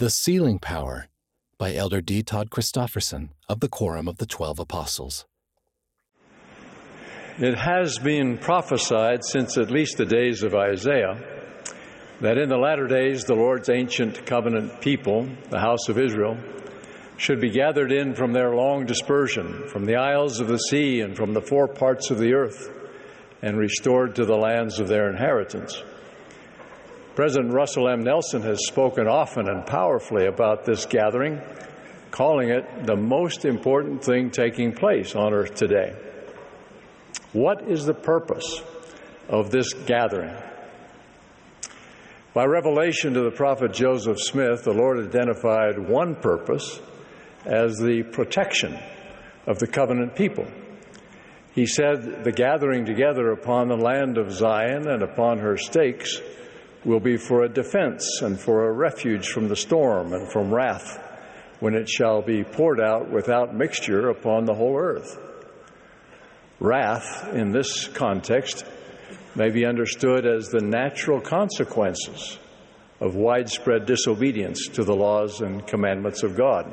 The Sealing Power by Elder D. Todd Christofferson of the Quorum of the Twelve Apostles. It has been prophesied since at least the days of Isaiah that in the latter days the Lord's ancient covenant people, the house of Israel, should be gathered in from their long dispersion, from the isles of the sea and from the four parts of the earth, and restored to the lands of their inheritance. President Russell M. Nelson has spoken often and powerfully about this gathering, calling it the most important thing taking place on earth today. What is the purpose of this gathering? By revelation to the prophet Joseph Smith, the Lord identified one purpose as the protection of the covenant people. He said, The gathering together upon the land of Zion and upon her stakes will be for a defense and for a refuge from the storm and from wrath when it shall be poured out without mixture upon the whole earth. Wrath, in this context, may be understood as the natural consequences of widespread disobedience to the laws and commandments of God.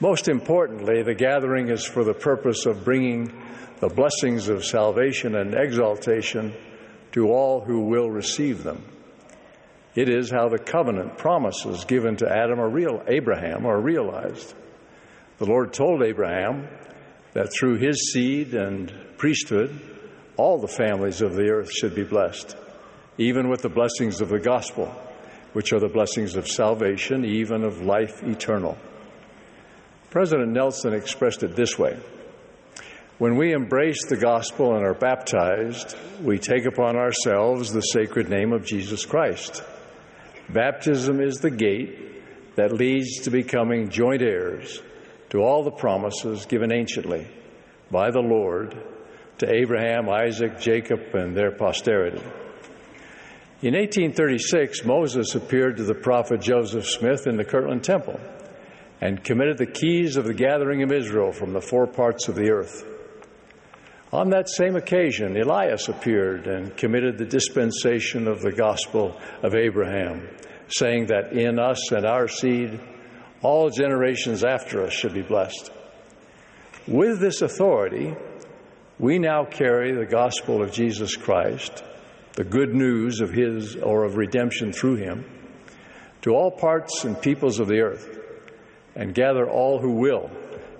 Most importantly, the gathering is for the purpose of bringing the blessings of salvation and exaltation to all who will receive them. It is how the covenant promises given to Adam or real Abraham are realized. The Lord told Abraham that through his seed and priesthood, all the families of the earth should be blessed, even with the blessings of the gospel, which are the blessings of salvation, even of life eternal. President Nelson expressed it this way when we embrace the gospel and are baptized, we take upon ourselves the sacred name of Jesus Christ. Baptism is the gate that leads to becoming joint heirs to all the promises given anciently by the Lord to Abraham, Isaac, Jacob, and their posterity. In 1836, Moses appeared to the prophet Joseph Smith in the Kirtland Temple and committed the keys of the gathering of Israel from the four parts of the earth. On that same occasion, Elias appeared and committed the dispensation of the gospel of Abraham, saying that in us and our seed, all generations after us should be blessed. With this authority, we now carry the gospel of Jesus Christ, the good news of his or of redemption through him, to all parts and peoples of the earth, and gather all who will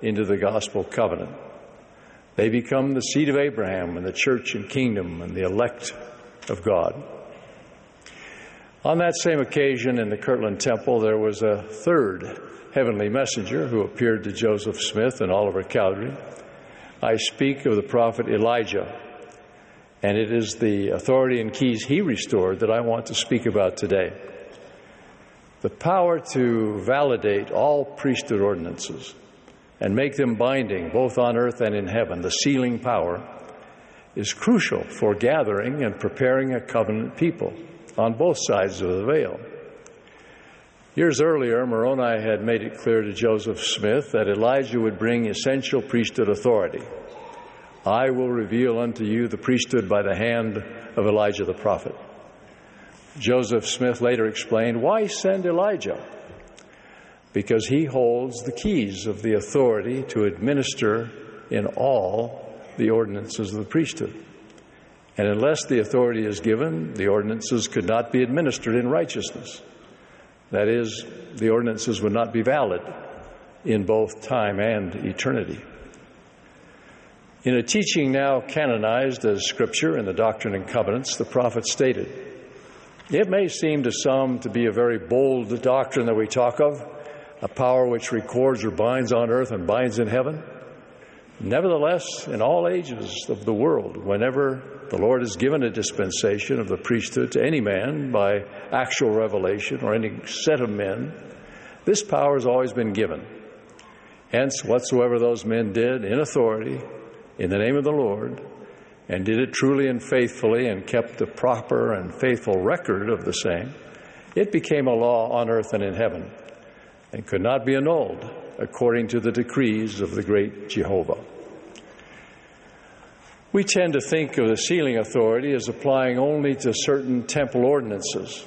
into the gospel covenant. They become the seed of Abraham and the church and kingdom and the elect of God. On that same occasion in the Kirtland Temple, there was a third heavenly messenger who appeared to Joseph Smith and Oliver Cowdery. I speak of the prophet Elijah, and it is the authority and keys he restored that I want to speak about today. The power to validate all priesthood ordinances and make them binding both on earth and in heaven, the sealing power, is crucial for gathering and preparing a covenant people on both sides of the veil. Years earlier, Moroni had made it clear to Joseph Smith that Elijah would bring essential priesthood authority. I will reveal unto you the priesthood by the hand of Elijah the prophet. Joseph Smith later explained, Why send Elijah? Because he holds the keys of the authority to administer in all the ordinances of the priesthood. And unless the authority is given, the ordinances could not be administered in righteousness. That is, the ordinances would not be valid in both time and eternity. In a teaching now canonized as Scripture in the Doctrine and Covenants, the prophet stated, It may seem to some to be a very bold doctrine that we talk of, a power which records or binds on earth and binds in heaven. Nevertheless, in all ages of the world, whenever the Lord has given a dispensation of the priesthood to any man by actual revelation or any set of men, this power has always been given. Hence, whatsoever those men did in authority, in the name of the Lord, and did it truly and faithfully and kept a proper and faithful record of the same, it became a law on earth and in heaven and could not be annulled according to the decrees of the great Jehovah. We tend to think of the sealing authority as applying only to certain temple ordinances.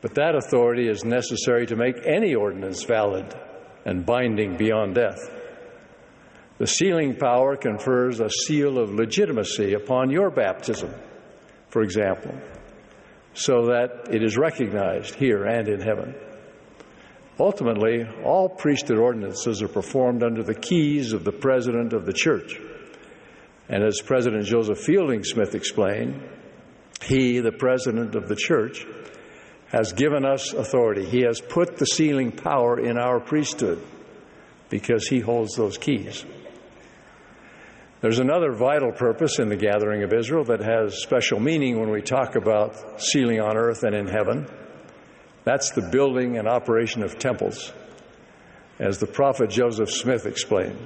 But that authority is necessary to make any ordinance valid and binding beyond death. The sealing power confers a seal of legitimacy upon your baptism, for example, so that it is recognized here and in heaven. Ultimately, all priesthood ordinances are performed under the keys of the president of the church. And as President Joseph Fielding Smith explained, he, the president of the church, has given us authority. He has put the sealing power in our priesthood because he holds those keys. There's another vital purpose in the gathering of Israel that has special meaning when we talk about sealing on earth and in heaven. That's the building and operation of temples, as the prophet Joseph Smith explained.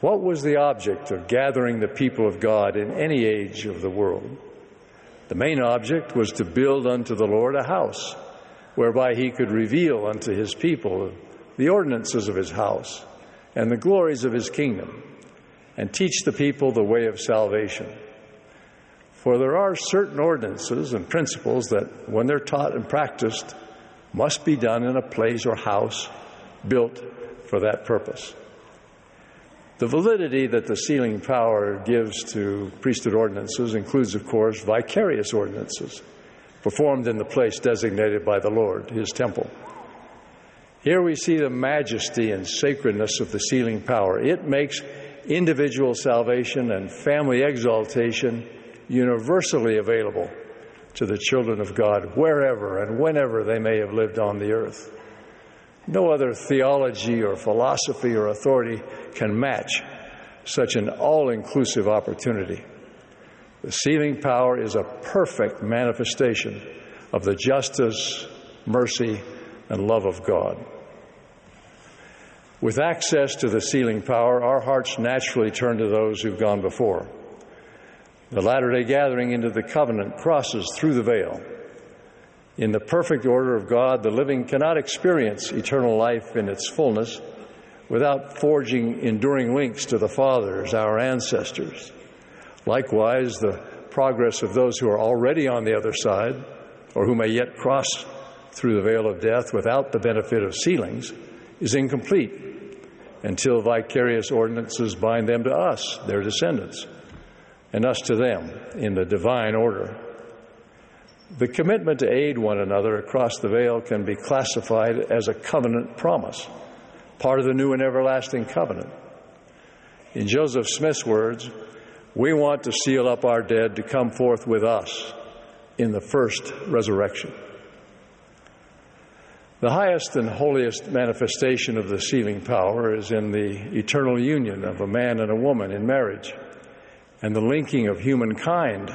What was the object of gathering the people of God in any age of the world? The main object was to build unto the Lord a house, whereby he could reveal unto his people the ordinances of his house and the glories of his kingdom and teach the people the way of salvation. For there are certain ordinances and principles that, when they're taught and practiced, must be done in a place or house built for that purpose. The validity that the sealing power gives to priesthood ordinances includes, of course, vicarious ordinances performed in the place designated by the Lord, his temple. Here we see the majesty and sacredness of the sealing power. It makes individual salvation and family exaltation universally available to the children of God wherever and whenever they may have lived on the earth. No other theology or philosophy or authority can match such an all inclusive opportunity. The sealing power is a perfect manifestation of the justice, mercy, and love of God. With access to the sealing power, our hearts naturally turn to those who've gone before. The latter day gathering into the covenant crosses through the veil. In the perfect order of God, the living cannot experience eternal life in its fullness without forging enduring links to the fathers, our ancestors. Likewise, the progress of those who are already on the other side, or who may yet cross through the veil of death without the benefit of sealings, is incomplete until vicarious ordinances bind them to us, their descendants, and us to them in the divine order. The commitment to aid one another across the veil can be classified as a covenant promise, part of the new and everlasting covenant. In Joseph Smith's words, we want to seal up our dead to come forth with us in the first resurrection. The highest and holiest manifestation of the sealing power is in the eternal union of a man and a woman in marriage and the linking of humankind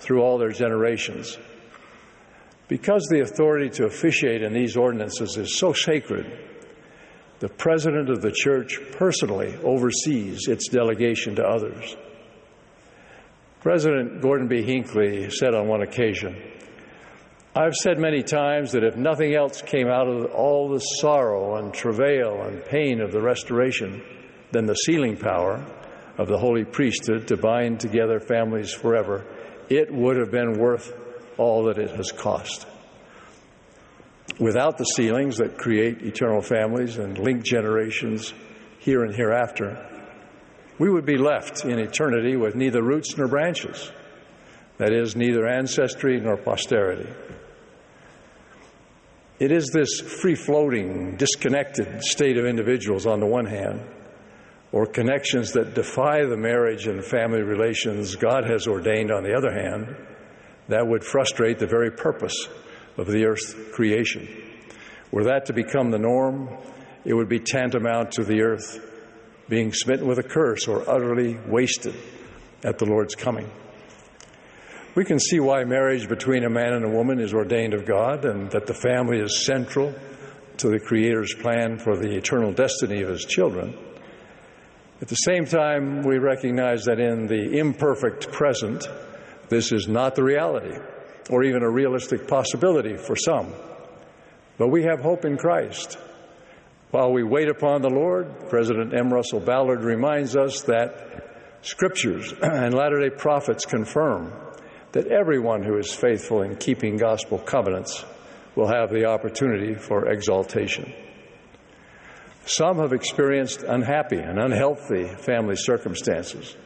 through all their generations. Because the authority to officiate in these ordinances is so sacred, the president of the church personally oversees its delegation to others. President Gordon B. Hinckley said on one occasion, I've said many times that if nothing else came out of all the sorrow and travail and pain of the restoration than the sealing power of the holy priesthood to bind together families forever, it would have been worth all that it has cost. Without the sealings that create eternal families and link generations here and hereafter, we would be left in eternity with neither roots nor branches. That is, neither ancestry nor posterity. It is this free floating, disconnected state of individuals on the one hand, or connections that defy the marriage and family relations God has ordained on the other hand, that would frustrate the very purpose of the earth's creation. Were that to become the norm, it would be tantamount to the earth being smitten with a curse or utterly wasted at the Lord's coming. We can see why marriage between a man and a woman is ordained of God and that the family is central to the Creator's plan for the eternal destiny of His children. At the same time, we recognize that in the imperfect present, this is not the reality or even a realistic possibility for some. But we have hope in Christ. While we wait upon the Lord, President M. Russell Ballard reminds us that scriptures and Latter day prophets confirm that everyone who is faithful in keeping gospel covenants will have the opportunity for exaltation. Some have experienced unhappy and unhealthy family circumstances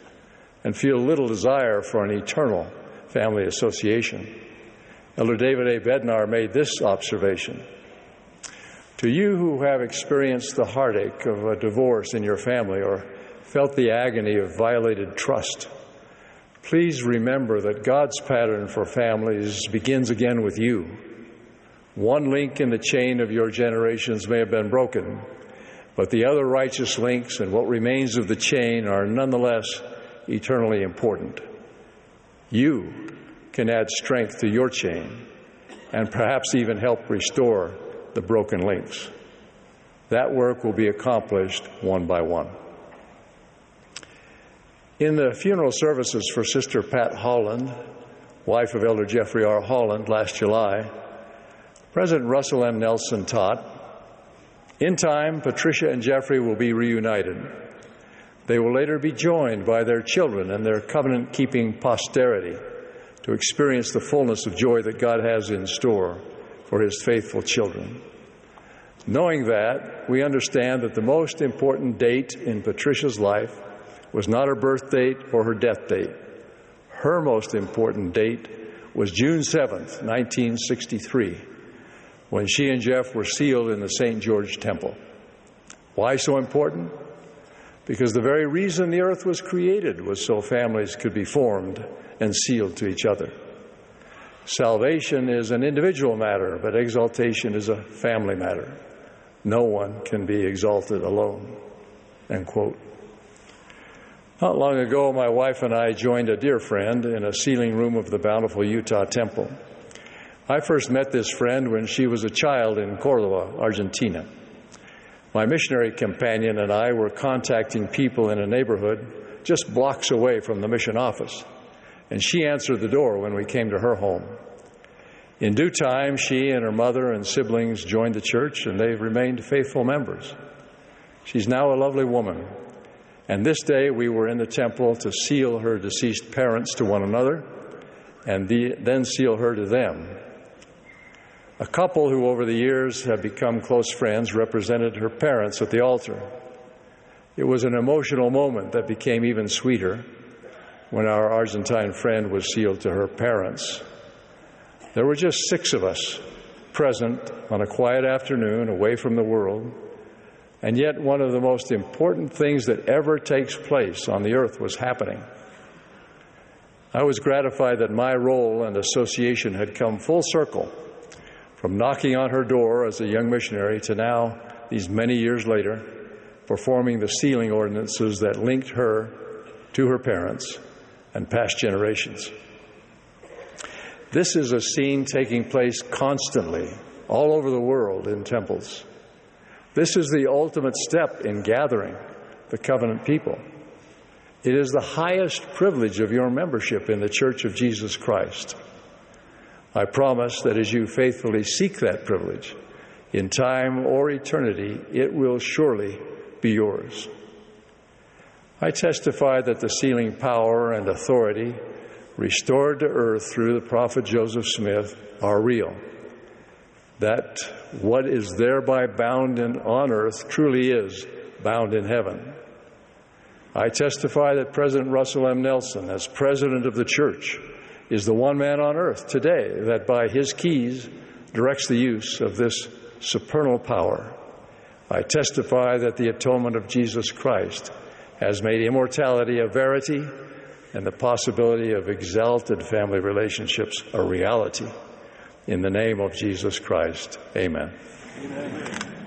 and feel little desire for an eternal family association. Elder David A. Bednar made this observation. To you who have experienced the heartache of a divorce in your family or felt the agony of violated trust, please remember that God's pattern for families begins again with you. One link in the chain of your generations may have been broken, but the other righteous links and what remains of the chain are nonetheless eternally important. You can add strength to your chain and perhaps even help restore the broken links. That work will be accomplished one by one. In the funeral services for Sister Pat Holland, wife of Elder Jeffrey R. Holland, last July, President Russell M. Nelson taught In time, Patricia and Jeffrey will be reunited. They will later be joined by their children and their covenant keeping posterity to experience the fullness of joy that God has in store for His faithful children. Knowing that, we understand that the most important date in Patricia's life was not her birth date or her death date. Her most important date was June 7th, 1963, when she and Jeff were sealed in the St. George Temple. Why so important? Because the very reason the earth was created was so families could be formed and sealed to each other. Salvation is an individual matter, but exaltation is a family matter. No one can be exalted alone. End quote. Not long ago, my wife and I joined a dear friend in a sealing room of the Bountiful Utah Temple. I first met this friend when she was a child in Cordoba, Argentina. My missionary companion and I were contacting people in a neighborhood just blocks away from the mission office, and she answered the door when we came to her home. In due time, she and her mother and siblings joined the church, and they've remained faithful members. She's now a lovely woman and this day we were in the temple to seal her deceased parents to one another and the, then seal her to them. A couple who over the years have become close friends represented her parents at the altar. It was an emotional moment that became even sweeter when our Argentine friend was sealed to her parents. There were just six of us present on a quiet afternoon away from the world and yet, one of the most important things that ever takes place on the earth was happening. I was gratified that my role and association had come full circle from knocking on her door as a young missionary to now, these many years later, performing the sealing ordinances that linked her to her parents and past generations. This is a scene taking place constantly all over the world in temples. This is the ultimate step in gathering the covenant people. It is the highest privilege of your membership in the Church of Jesus Christ. I promise that as you faithfully seek that privilege, in time or eternity, it will surely be yours. I testify that the sealing power and authority restored to earth through the prophet Joseph Smith are real that what is thereby bound in, on earth truly is bound in heaven. I testify that President Russell M. Nelson, as president of the church, is the one man on earth today that by his keys directs the use of this supernal power. I testify that the atonement of Jesus Christ has made immortality a verity and the possibility of exalted family relationships a reality. In the name of Jesus Christ, amen. amen.